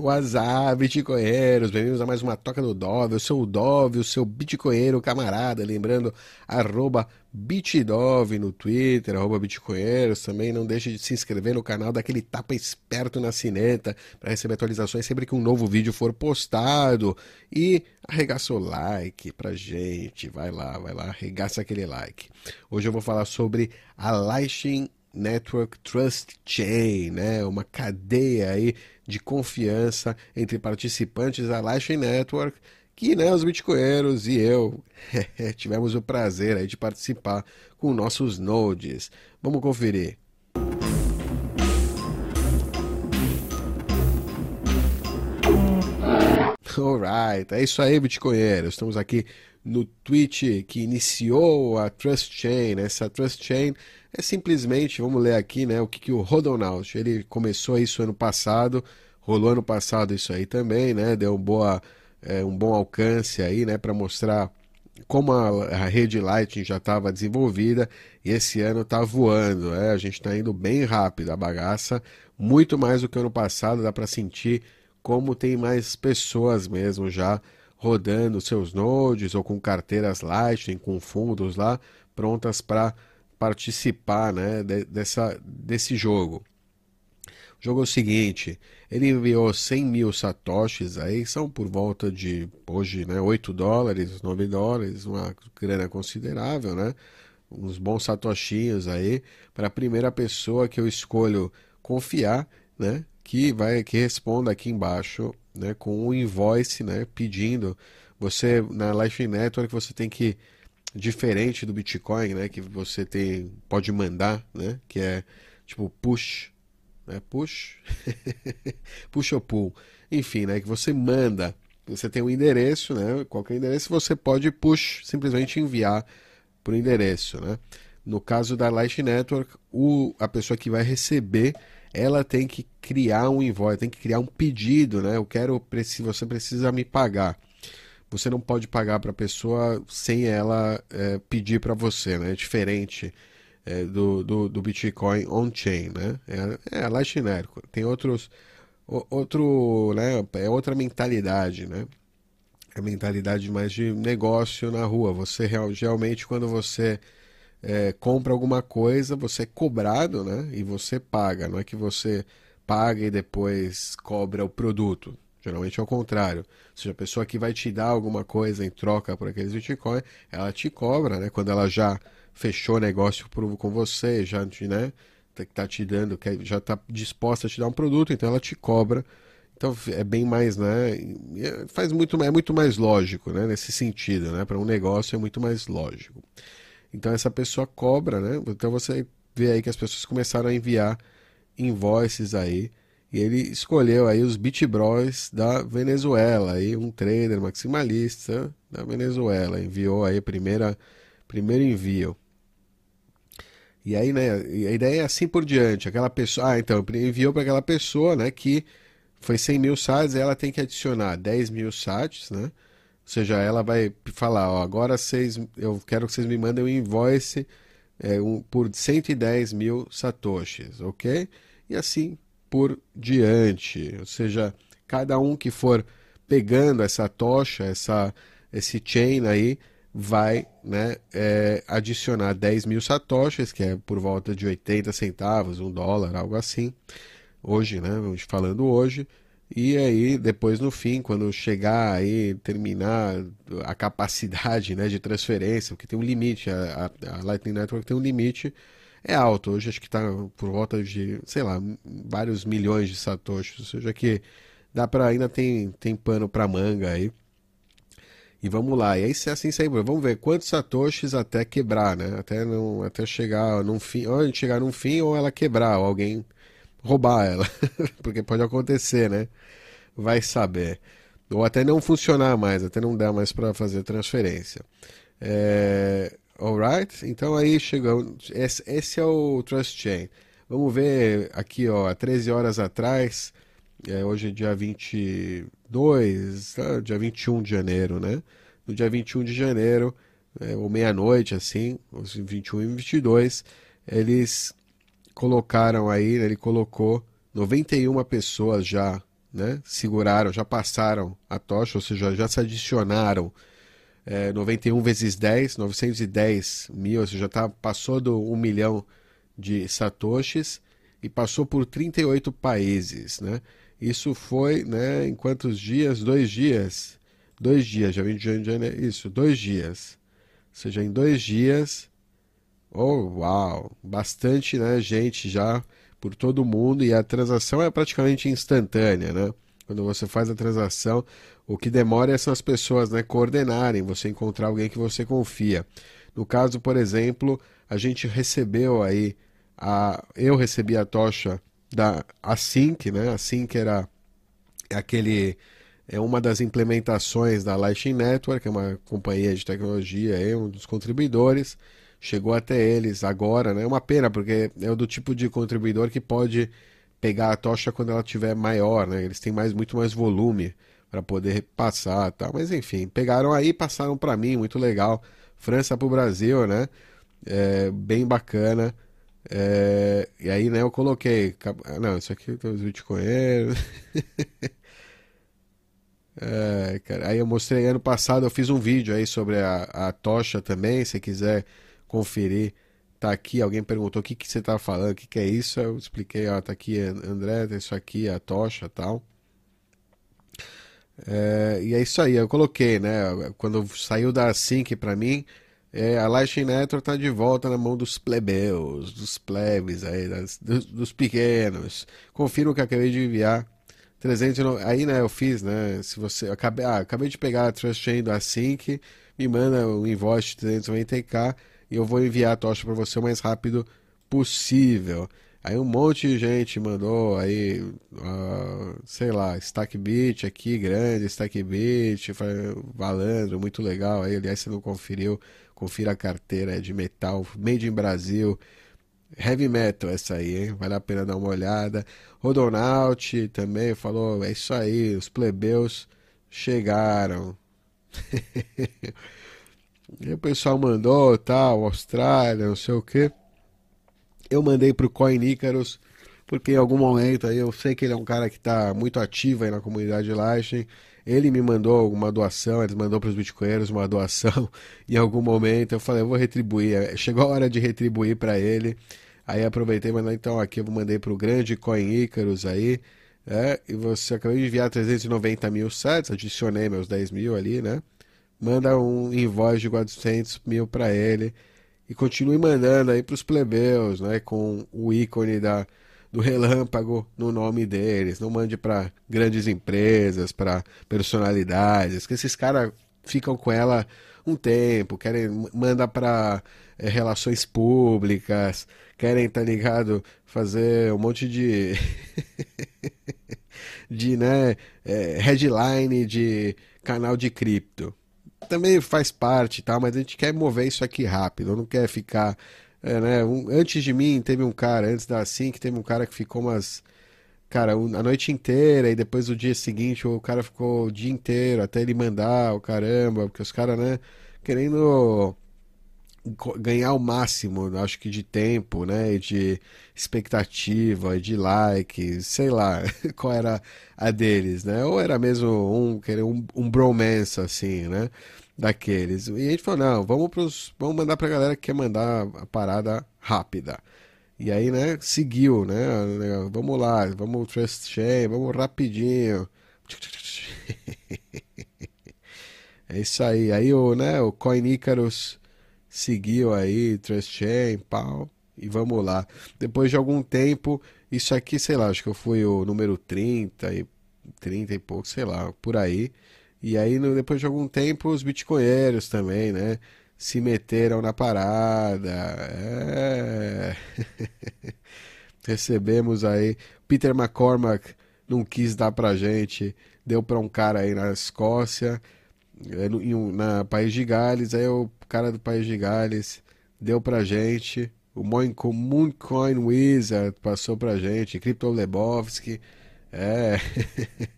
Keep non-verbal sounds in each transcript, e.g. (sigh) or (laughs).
WhatsApp, bitcoinheiros, bem-vindos a mais uma Toca do Dove. Eu sou o Dove, o seu bitcoinheiro camarada. Lembrando, arroba bitdove no Twitter, arroba bitcoinheiros. Também não deixe de se inscrever no canal, daquele tapa esperto na sineta para receber atualizações sempre que um novo vídeo for postado. E arregaça o like pra gente. Vai lá, vai lá, arregaça aquele like. Hoje eu vou falar sobre a Lightning Network Trust Chain, né? Uma cadeia aí de confiança entre participantes da Lightning Network, que né, os bitcoinheiros e eu (laughs) tivemos o prazer aí de participar com nossos nodes. Vamos conferir. Alright, é isso aí, bitcoinheiros. Estamos aqui no Twitch que iniciou a Trust Chain. Essa Trust Chain é simplesmente, vamos ler aqui, né, o que, que o Rodonaut, ele começou isso ano passado, rolou ano passado isso aí também, né, deu boa, é, um bom alcance aí, né, para mostrar como a, a rede Lightning já estava desenvolvida e esse ano está voando, é, a gente está indo bem rápido, a bagaça, muito mais do que ano passado, dá para sentir como tem mais pessoas mesmo já rodando seus nodes ou com carteiras Lightning, com fundos lá, prontas para participar né, de, dessa, desse jogo. O jogo é o seguinte, ele enviou 100 mil satoshis aí, são por volta de, hoje, né, 8 dólares, 9 dólares, uma grana considerável, né? Uns bons satoshinhos aí, para a primeira pessoa que eu escolho confiar, né? Que vai, que responda aqui embaixo, né, com um invoice, né, pedindo, você, na Life Network, você tem que diferente do Bitcoin, né, que você tem pode mandar, né, que é tipo push, né, push, (laughs) push ou pull, enfim, né, que você manda, você tem um endereço, né, qualquer endereço você pode push, simplesmente enviar para o endereço, né. No caso da Light Network, o, a pessoa que vai receber, ela tem que criar um invoice, tem que criar um pedido, né, eu quero, você precisa me pagar você não pode pagar para a pessoa sem ela é, pedir para você, né? É diferente é, do, do, do, Bitcoin on-chain, né? É, é a Lightning Network. Tem outros, outro, né? É outra mentalidade, né? É mentalidade mais de negócio na rua. Você realmente, quando você é, compra alguma coisa, você é cobrado, né? E você paga. Não é que você paga e depois cobra o produto. Geralmente é o contrário. Ou seja, a pessoa que vai te dar alguma coisa em troca por aqueles Bitcoin, ela te cobra, né? Quando ela já fechou negócio com você, já né, tá te dando, já está disposta a te dar um produto, então ela te cobra. Então é bem mais, né? É, faz muito, é muito mais lógico, né? Nesse sentido, né? Para um negócio é muito mais lógico. Então essa pessoa cobra, né? Então você vê aí que as pessoas começaram a enviar invoices aí e ele escolheu aí os Beat Bros da Venezuela, aí um trader maximalista da Venezuela, enviou aí primeira primeiro envio. E aí, né, a ideia é assim por diante, aquela pessoa, ah, então, enviou para aquela pessoa, né, que foi 100 mil sats, ela tem que adicionar 10 mil sats, né, ou seja, ela vai falar, ó, agora vocês, eu quero que vocês me mandem um invoice é, um, por 110 mil satoshis, ok? E assim por diante. Ou seja, cada um que for pegando essa tocha, essa, esse chain aí, vai né, é, adicionar 10 mil satoshis, que é por volta de 80 centavos, um dólar, algo assim. Hoje, né? Vamos falando hoje. E aí, depois no fim, quando chegar aí, terminar a capacidade né, de transferência, porque tem um limite, a, a, Lightning Network tem um limite é alto. Hoje acho que está por volta de, sei lá, vários milhões de satoshis. Ou seja, que dá para ainda tem, tem pano para manga aí. E vamos lá. E aí se é assim sair, vamos ver quantos satoshis até quebrar, né? Até não, até chegar num fim, ou a gente chegar num fim ou ela quebrar, ou alguém roubar ela, (laughs) porque pode acontecer, né? Vai saber. Ou até não funcionar mais, até não dar mais para fazer transferência. É... Alright? Então aí chegamos. Esse, esse, é o Trust Chain. Vamos ver aqui, ó, há 13 horas atrás. É, hoje é dia 22, tá? dia 21 de janeiro, né? No dia 21 de janeiro, é, ou meia-noite, assim, 21 e 22, eles colocaram aí, né, ele colocou 91 pessoas já né? Seguraram, já passaram a tocha, ou seja, já se adicionaram é, 91 vezes 10, 910 mil, ou seja, tá, passou do 1 milhão de satoshis e passou por 38 países, né? Isso foi, né, em quantos dias? Dois dias. Dois dias, já vim de janeiro. Isso, dois dias. Ou seja, em dois dias. Oh, uau! Bastante, né, gente já por todo mundo e a transação é praticamente instantânea, né? Quando você faz a transação, o que demora é são as pessoas, né, coordenarem, você encontrar alguém que você confia. No caso, por exemplo, a gente recebeu aí a eu recebi a tocha da Async, né? Async era aquele é uma das implementações da Lightning Network, é uma companhia de tecnologia, é um dos contribuidores. Chegou até eles agora, né? É uma pena porque é do tipo de contribuidor que pode pegar a tocha quando ela estiver maior, né? Eles têm mais muito mais volume para poder passar, tá? Mas enfim, pegaram aí, passaram para mim, muito legal. França para o Brasil, né? É, bem bacana. É, e aí, né, eu coloquei. Ah, não, isso aqui tem os bitcoinheiros. (laughs) é, cara, aí eu mostrei ano passado, eu fiz um vídeo aí sobre a, a tocha também, se quiser conferir. Tá aqui, alguém perguntou o que, que você tá falando, o que, que é isso? Eu expliquei, ó, tá aqui André, isso aqui, a tocha tal. É, e é isso aí, eu coloquei, né? Quando saiu da Sync para mim, é, a Lightning Network está de volta na mão dos plebeus, dos plebes, aí, das, dos, dos, pequenos. Confira o que acabei de enviar. 300, aí né, eu fiz, né? Se você. Acabei, ah, acabei de pegar a Trust Chain do Async, me manda o um invoice de 390k e eu vou enviar a tocha para você o mais rápido possível. Aí um monte de gente mandou aí, uh, sei lá, Stack Beat aqui, grande, Stack Beat, valendo, muito legal. Aí, aliás, você não conferiu, confira a carteira, é de metal, made in Brasil. Heavy metal essa aí, hein? Vale a pena dar uma olhada. Rodonaut também falou, é isso aí, os plebeus chegaram. (laughs) e o pessoal mandou, tal, Austrália, não sei o que eu mandei pro Coin Icarus, porque em algum momento aí eu sei que ele é um cara que está muito ativo aí na comunidade Lightning. Ele me mandou uma doação, ele mandou para os bitcoinheiros uma doação. (laughs) Em algum momento eu falei, eu vou retribuir. É, chegou a hora de retribuir para ele. Aí aproveitei mandei, então aqui eu mandei para o grande Coin Icarus aí. É, e você acabou de enviar 390 mil sets, adicionei meus 10 mil ali, né? Manda um invoice de 400 mil para ele e continue mandando aí para os plebeus, né, com o ícone da, do relâmpago no nome deles. Não mande para grandes empresas, para personalidades, que esses caras ficam com ela um tempo, querem manda para é, relações públicas, querem tá ligado fazer um monte de (laughs) de né é, headline de canal de cripto também faz parte, tá? Mas a gente quer mover isso aqui rápido, não quer ficar. É, né? um, antes de mim teve um cara, antes da que teve um cara que ficou umas. Cara, um, a noite inteira e depois o dia seguinte o cara ficou o dia inteiro até ele mandar o caramba, porque os caras, né, querendo ganhar o máximo, acho que de tempo, né, de expectativa, de like, sei lá, (laughs) qual era a deles, né? Ou era mesmo um querer um, um bromance assim, né? Daqueles. E a gente falou, não, vamos pros, vamos mandar pra galera que quer mandar a parada rápida. E aí, né, seguiu, né? Vamos lá, vamos Trust Chain, vamos rapidinho. (laughs) É isso aí. Aí o, né, o Coin Icarus seguiu aí, Trust Chain, pau, e vamos lá. Depois de algum tempo, isso aqui, sei lá, acho que eu fui o número 30 e 30 e pouco, sei lá, por aí. E aí, depois de algum tempo, os bitcoinheiros também, né? Se meteram na parada. É. (laughs) Recebemos aí. Peter McCormack não quis dar pra gente, deu pra um cara aí na Escócia, é, no, na País de Gales. Aí o cara do País de Gales deu pra gente. O Mooncoin Wizard passou pra gente. Crypto Lebowski. É.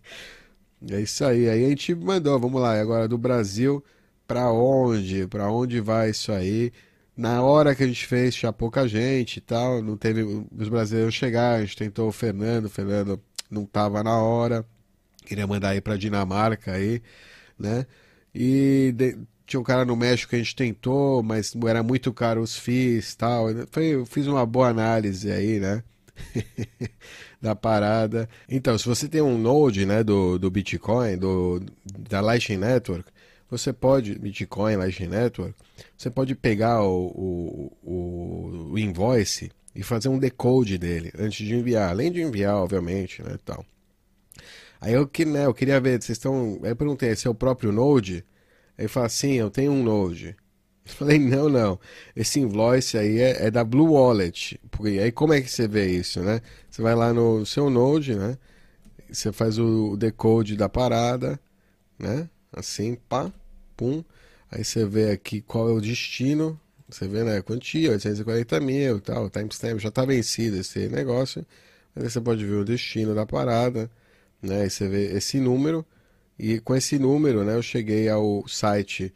(laughs) é isso aí. Aí a gente mandou, vamos lá, agora do Brasil para onde? Para onde vai isso aí? Na hora que a gente fez, tinha pouca gente e tal, não teve os brasileiros chegar, a gente tentou o Fernando, o Fernando não tava na hora. Queria mandar aí para Dinamarca aí, né? E de, tinha um cara no México que a gente tentou, mas era muito caro os FIIs tal. Foi, eu fiz uma boa análise aí, né? (laughs) da parada. Então, se você tem um node né, do, do Bitcoin, do, da Lightning Network, você pode, Bitcoin, Lightning Network, você pode pegar o, o, o invoice e fazer um decode dele antes de enviar, além de enviar, obviamente, né, tal. Aí eu, que, né, eu queria ver, vocês estão, aí eu perguntei, esse é o próprio Node? Ele fala, sim, eu tenho um Node. (laughs) Eu falei, não, não, esse invoice aí é, é, da Blue Wallet. Porque aí como é que você vê isso, né? Você vai lá no seu Node, né? Você faz o decode da parada, né? Assim, pá, pum. Aí você vê aqui qual é o destino. Você vê, né? Quantia, 840 mil tal, timestamp, já tá vencido esse negócio. Aí você pode ver o destino da parada, né? Aí você vê esse número. E com esse número, né, eu cheguei ao site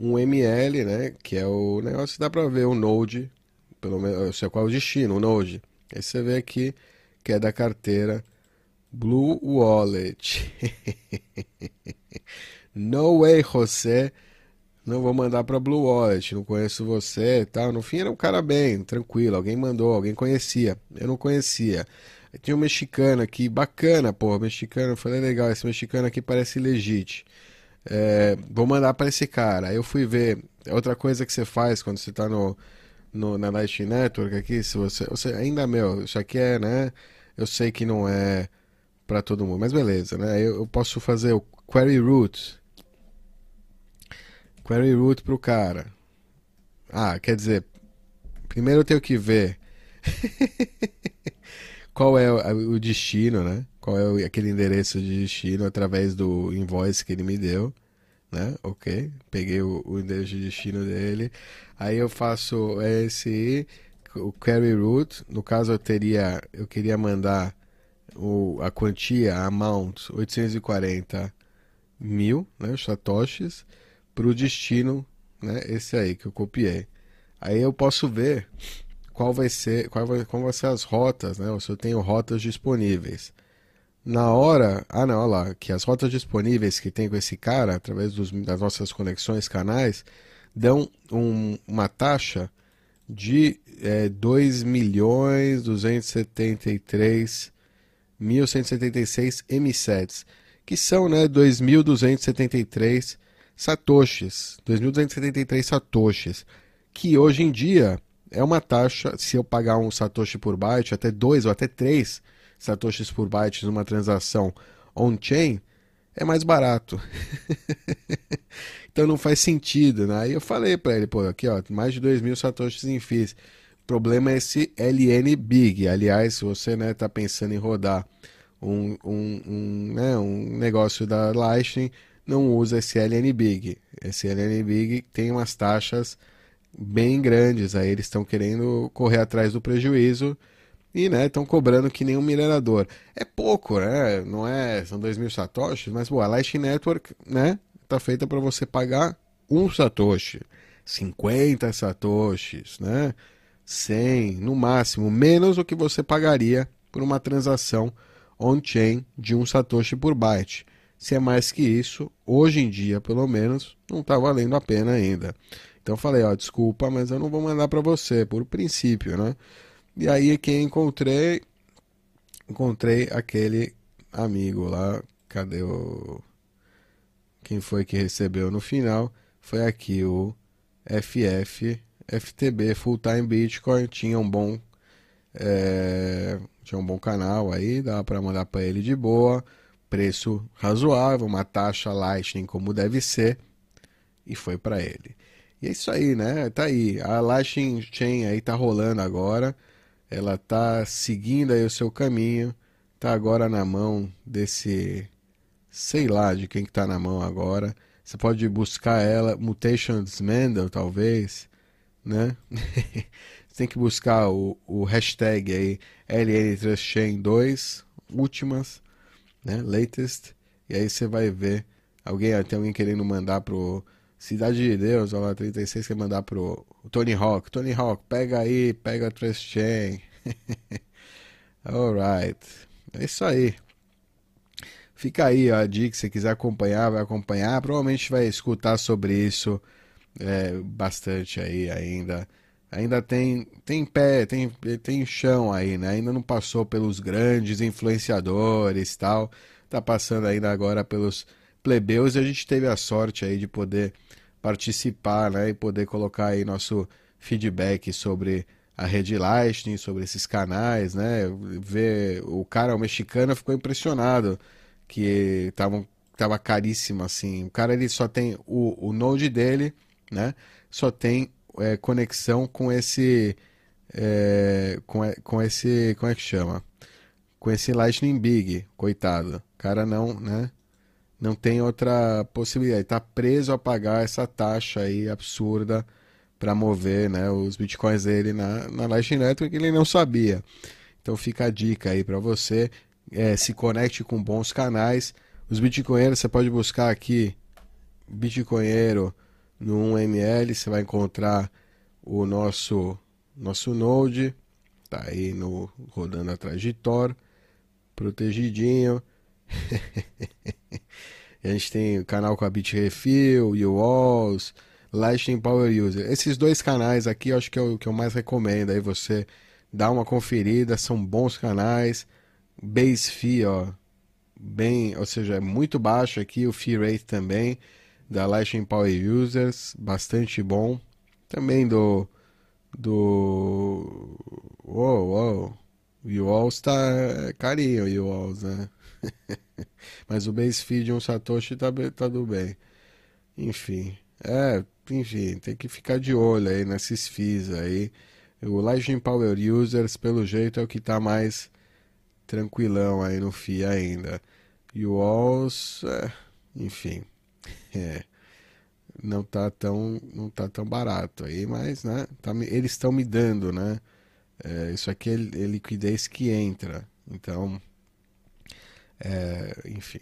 1ML, né, que é o negócio dá para ver o Node, pelo menos, eu sei qual é o destino, o Node. Aí você vê aqui que é da carteira Blue Wallet. (laughs) no way, José. Não vou mandar para Blue Wallet, não conheço você, tal. No fim era um cara bem, tranquilo, alguém mandou, alguém conhecia. Eu não conhecia. Tinha um mexicano aqui, bacana, pô, mexicano, eu falei legal, esse mexicano aqui parece legítimo. É, vou mandar para esse cara. Aí eu fui ver. Outra coisa que você faz quando você está no, no, na Light Network aqui, se você, você. Ainda, meu, isso aqui é, né? Eu sei que não é para todo mundo, mas beleza, né? Eu, eu posso fazer o query root. Query root pro cara. Ah, quer dizer, primeiro eu tenho que ver (laughs) qual é o, destino, né? qual é aquele endereço de destino através do invoice que ele me deu, né? Ok, peguei o, endereço de destino dele, aí eu faço esse o carry root, no caso eu teria, eu queria mandar o, a quantia, a amount, 840 mil, né, satoshis, para o destino, né, esse aí que eu copiei. Aí eu posso ver qual vai ser, qual vai, qual vai ser as rotas, né, se eu tenho rotas disponíveis. Na hora, ah não, olha lá, que as rotas disponíveis que tem com esse cara, através dos, das nossas conexões canais, dão um, uma taxa de é, 2 milhões 273 1.176 M7s, que são né, 2.273 satoshis, 2.273 satoshis, que hoje em dia é uma taxa, se eu pagar um satoshi por byte, até 2 ou até 3 satoshis por byte numa transação on-chain, é mais barato. (laughs) então não faz sentido, né? Aí eu falei para ele, pô, aqui ó, mais de 2 mil satoshis em FIIs. O problema é esse LN Big. Aliás, se você né, tá pensando em rodar um, um, um, né, um negócio da Lightning, não usa esse LN Big. Esse LN Big tem umas taxas bem grandes, aí eles estão querendo correr atrás do prejuízo e, né, estão cobrando que nem um minerador. É pouco, né? Não é, são 2 mil satoshis, mas, pô, a Lightning Network, né, tá feita para você pagar um satoshi, 50 satoshis, né? 100, no máximo, menos o que você pagaria por uma transação on-chain de um satoshi por byte. Se é mais que isso, hoje em dia, pelo menos, não está valendo a pena ainda. Então eu falei, ó, desculpa, mas eu não vou mandar para você, por princípio, né? E aí quem encontrei, encontrei aquele amigo lá, cadê o quem foi que recebeu no final? Foi aqui o FF FTB Full Time Bitcoin, tinha um bom é, tinha um bom canal aí, dá para mandar para ele de boa, preço razoável, uma taxa Lightning como deve ser, e foi para ele. E é isso aí, né? Tá aí, a Lightning Chain aí tá rolando agora ela está seguindo aí o seu caminho, está agora na mão desse, sei lá de quem que está na mão agora. Você pode buscar ela, Mutations Mendel, talvez, né? (laughs) Você tem que buscar o, o hashtag aí LN Trust Chain 2, últimas, né? Latest, e aí você vai ver alguém, tem alguém querendo mandar pro Cidade de Deus, lá, 36 quer mandar pro Tony Hawk. Tony Hawk, pega aí, pega a Trust Chain. (laughs) Alright. É isso aí. fica aí ó, a dica, se quiser acompanhar, vai acompanhar. Provavelmente vai escutar sobre isso é, bastante aí ainda. Ainda tem, tem pé, tem, tem chão aí, né? Ainda não passou pelos grandes influenciadores tal. Tá passando ainda agora pelos plebeus e a gente teve a sorte aí de poder participar, né? E poder colocar aí nosso feedback sobre a rede Lightning, sobre esses canais, né? Ver o cara, o mexicano, ficou impressionado que tava, tava caríssimo assim. O cara ele só tem o, o Node dele, né? Só tem é, conexão com esse é, com, com esse como é que chama? Com esse Lightning Big, coitado. O cara não, né? Não tem outra possibilidade. Está preso a pagar essa taxa aí absurda para mover né, os bitcoins dele na, na Lightning Network que ele não sabia. Então fica a dica aí para você. É, se conecte com bons canais. Os bitcoinheiros você pode buscar aqui bitcoinheiro no 1ml, você vai encontrar o nosso nosso node, tá aí no rodando atrás de Tor, protegidinho. (laughs) a gente tem o canal com a Bitrefill, UWalls, Lightning Power User. Esses dois canais aqui eu acho que é o que eu mais recomendo. Aí você dá uma conferida, são bons canais. Base fee, ó, bem, ou seja, é muito baixo aqui, o fee rate também da Lightning Power Users, bastante bom. Também do do Uou, uou. O UWalls tá carinho, o UWalls, né? (laughs) Mas o base fee de um Satoshi tá, tá do bem. Enfim, é, enfim, tem que ficar de olho aí nesses FIIs aí. O Lightning Power Users, pelo jeito, é o que tá mais tranquilão aí no FII ainda. E o Alls, é, enfim, (laughs) é, não tá tão não tá tão barato aí, mas né, tá, eles estão me dando, né? É, isso aqui é, é liquidez que entra, então, é, enfim,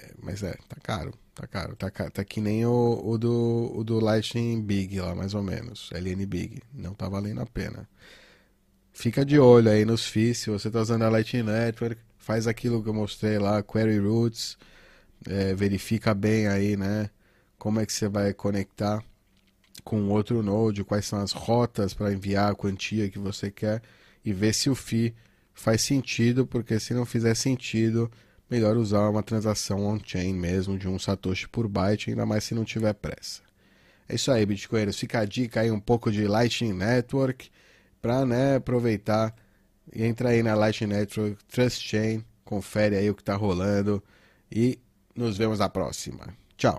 é, mas é, tá caro. Tá caro, tá, tá que nem o, o, do, o do Lightning Big lá, mais ou menos. LN Big. Não tá valendo a pena. Fica de olho aí nos FIIs. Se você tá usando a Lightning Network, faz aquilo que eu mostrei lá, Query Roots. É, verifica bem aí, né? Como é que você vai conectar com outro node, quais são as rotas para enviar a quantia que você quer e ver se o FII faz sentido, porque se não fizer sentido, melhor usar uma transação on-chain mesmo, de um Satoshi por byte, ainda mais se não tiver pressa. É isso aí, Bitcoiners. Fica a dica aí um pouco de Lightning Network para né, aproveitar e entrar aí na Lightning Network Trust Chain, confere aí o que está rolando e nos vemos na próxima. Tchau.